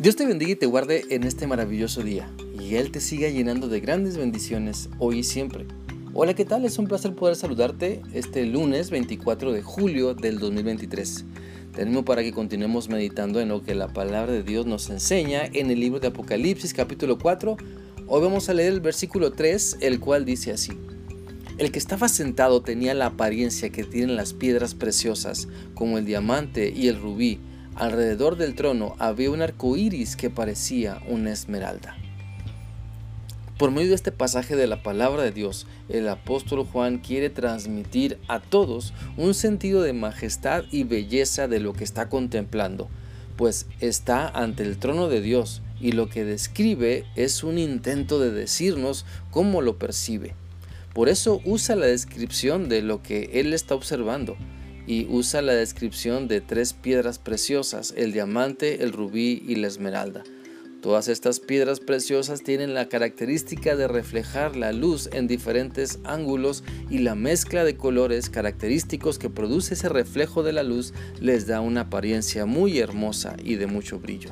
Dios te bendiga y te guarde en este maravilloso día y Él te siga llenando de grandes bendiciones hoy y siempre. Hola, ¿qué tal? Es un placer poder saludarte este lunes 24 de julio del 2023. Tenemos para que continuemos meditando en lo que la palabra de Dios nos enseña en el libro de Apocalipsis capítulo 4. Hoy vamos a leer el versículo 3, el cual dice así. El que estaba sentado tenía la apariencia que tienen las piedras preciosas, como el diamante y el rubí, Alrededor del trono había un arco iris que parecía una esmeralda. Por medio de este pasaje de la palabra de Dios, el apóstol Juan quiere transmitir a todos un sentido de majestad y belleza de lo que está contemplando, pues está ante el trono de Dios y lo que describe es un intento de decirnos cómo lo percibe. Por eso usa la descripción de lo que él está observando y usa la descripción de tres piedras preciosas, el diamante, el rubí y la esmeralda. Todas estas piedras preciosas tienen la característica de reflejar la luz en diferentes ángulos y la mezcla de colores característicos que produce ese reflejo de la luz les da una apariencia muy hermosa y de mucho brillo.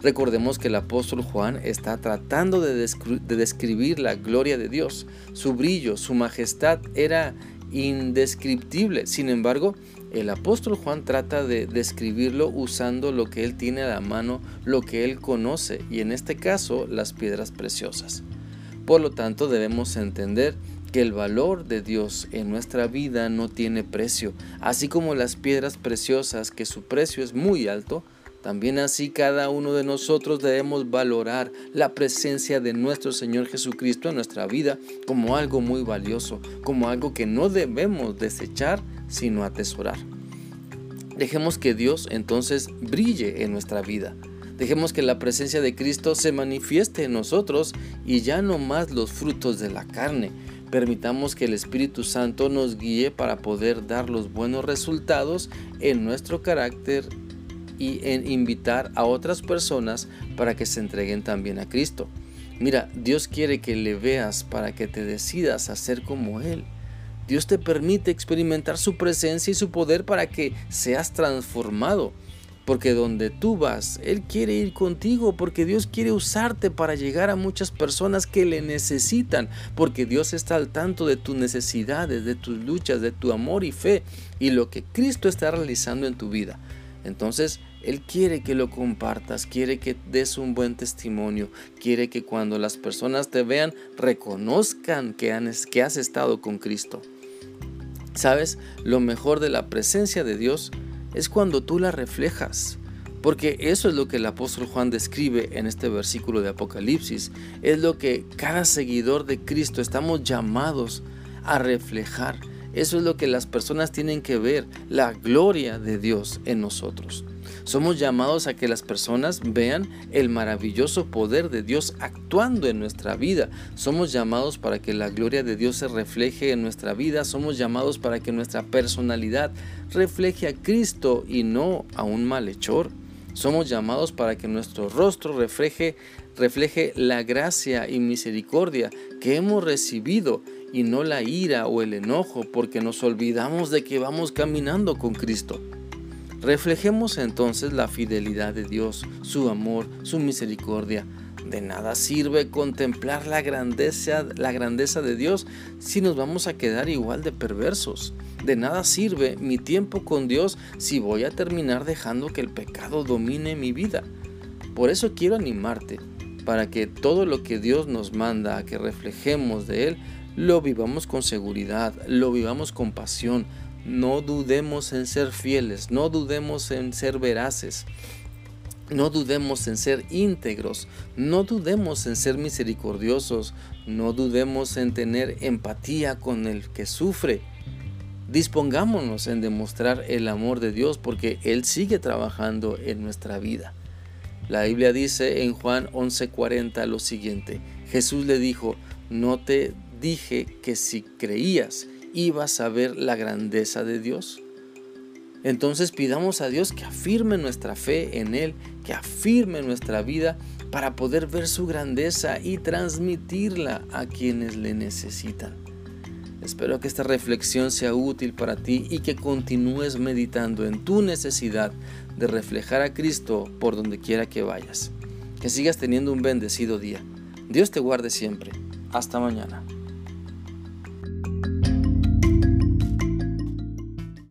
Recordemos que el apóstol Juan está tratando de, describir la gloria de Dios. Su brillo, su majestad era indescriptible. Sin embargo, el apóstol Juan trata de describirlo usando lo que él tiene a la mano, lo que él conoce, y en este caso las piedras preciosas. Por lo tanto, debemos entender que el valor de Dios en nuestra vida no tiene precio, así como las piedras preciosas, que su precio es muy alto, también así cada uno de nosotros debemos valorar la presencia de nuestro Señor Jesucristo en nuestra vida como algo muy valioso, como algo que no debemos desechar, sino atesorar. Dejemos que Dios entonces brille en nuestra vida. Dejemos que la presencia de Cristo se manifieste en nosotros y ya no más los frutos de la carne. Permitamos que el Espíritu Santo nos guíe para poder dar los buenos resultados en nuestro carácter y en invitar a otras personas para que se entreguen también a Cristo. Mira, Dios quiere que le veas para que te decidas a ser como Él. Dios te permite experimentar su presencia y su poder para que seas transformado. Porque donde tú vas, Él quiere ir contigo, porque Dios quiere usarte para llegar a muchas personas que le necesitan, porque Dios está al tanto de tus necesidades, de tus luchas, de tu amor y fe, y lo que Cristo está realizando en tu vida. Entonces, Él quiere que lo compartas, quiere que des un buen testimonio, quiere que cuando las personas te vean reconozcan que, has estado con Cristo. ¿Sabes? Lo mejor de la presencia de Dios es cuando tú la reflejas. Porque eso es lo que el apóstol Juan describe en este versículo de Apocalipsis. Es lo que cada seguidor de Cristo estamos llamados a reflejar eso es lo que las personas tienen que ver, la gloria de Dios en nosotros. Somos llamados a que las personas vean el maravilloso poder de Dios actuando en nuestra vida. Somos llamados para que la gloria de Dios se refleje en nuestra vida. Somos llamados para que nuestra personalidad refleje a Cristo y no a un malhechor. Somos llamados para que nuestro rostro refleje, refleje la gracia y misericordia que hemos recibido y no la ira o el enojo porque nos olvidamos de que vamos caminando con Cristo. Reflejemos entonces la fidelidad de Dios, su amor, su misericordia. De nada sirve contemplar la grandeza, la grandeza de Dios si nos vamos a quedar igual de perversos. De nada sirve mi tiempo con Dios si voy a terminar dejando que el pecado domine mi vida. Por eso quiero animarte para que todo lo que Dios nos manda a que reflejemos de Él lo vivamos con seguridad, lo vivamos con pasión. No dudemos en ser fieles, no dudemos en ser veraces. No dudemos en ser íntegros, no dudemos en ser misericordiosos, no dudemos en tener empatía con el que sufre. Dispongámonos en demostrar el amor de Dios porque Él sigue trabajando en nuestra vida. La Biblia dice en Juan 11:40 lo siguiente, Jesús le dijo, no te dije que si creías ibas a ver la grandeza de Dios. Entonces pidamos a Dios que afirme nuestra fe en Él, que afirme nuestra vida para poder ver su grandeza y transmitirla a quienes le necesitan. Espero que esta reflexión sea útil para ti y que continúes meditando en tu necesidad de reflejar a Cristo por donde quiera que vayas. Que sigas teniendo un bendecido día. Dios te guarde siempre. Hasta mañana.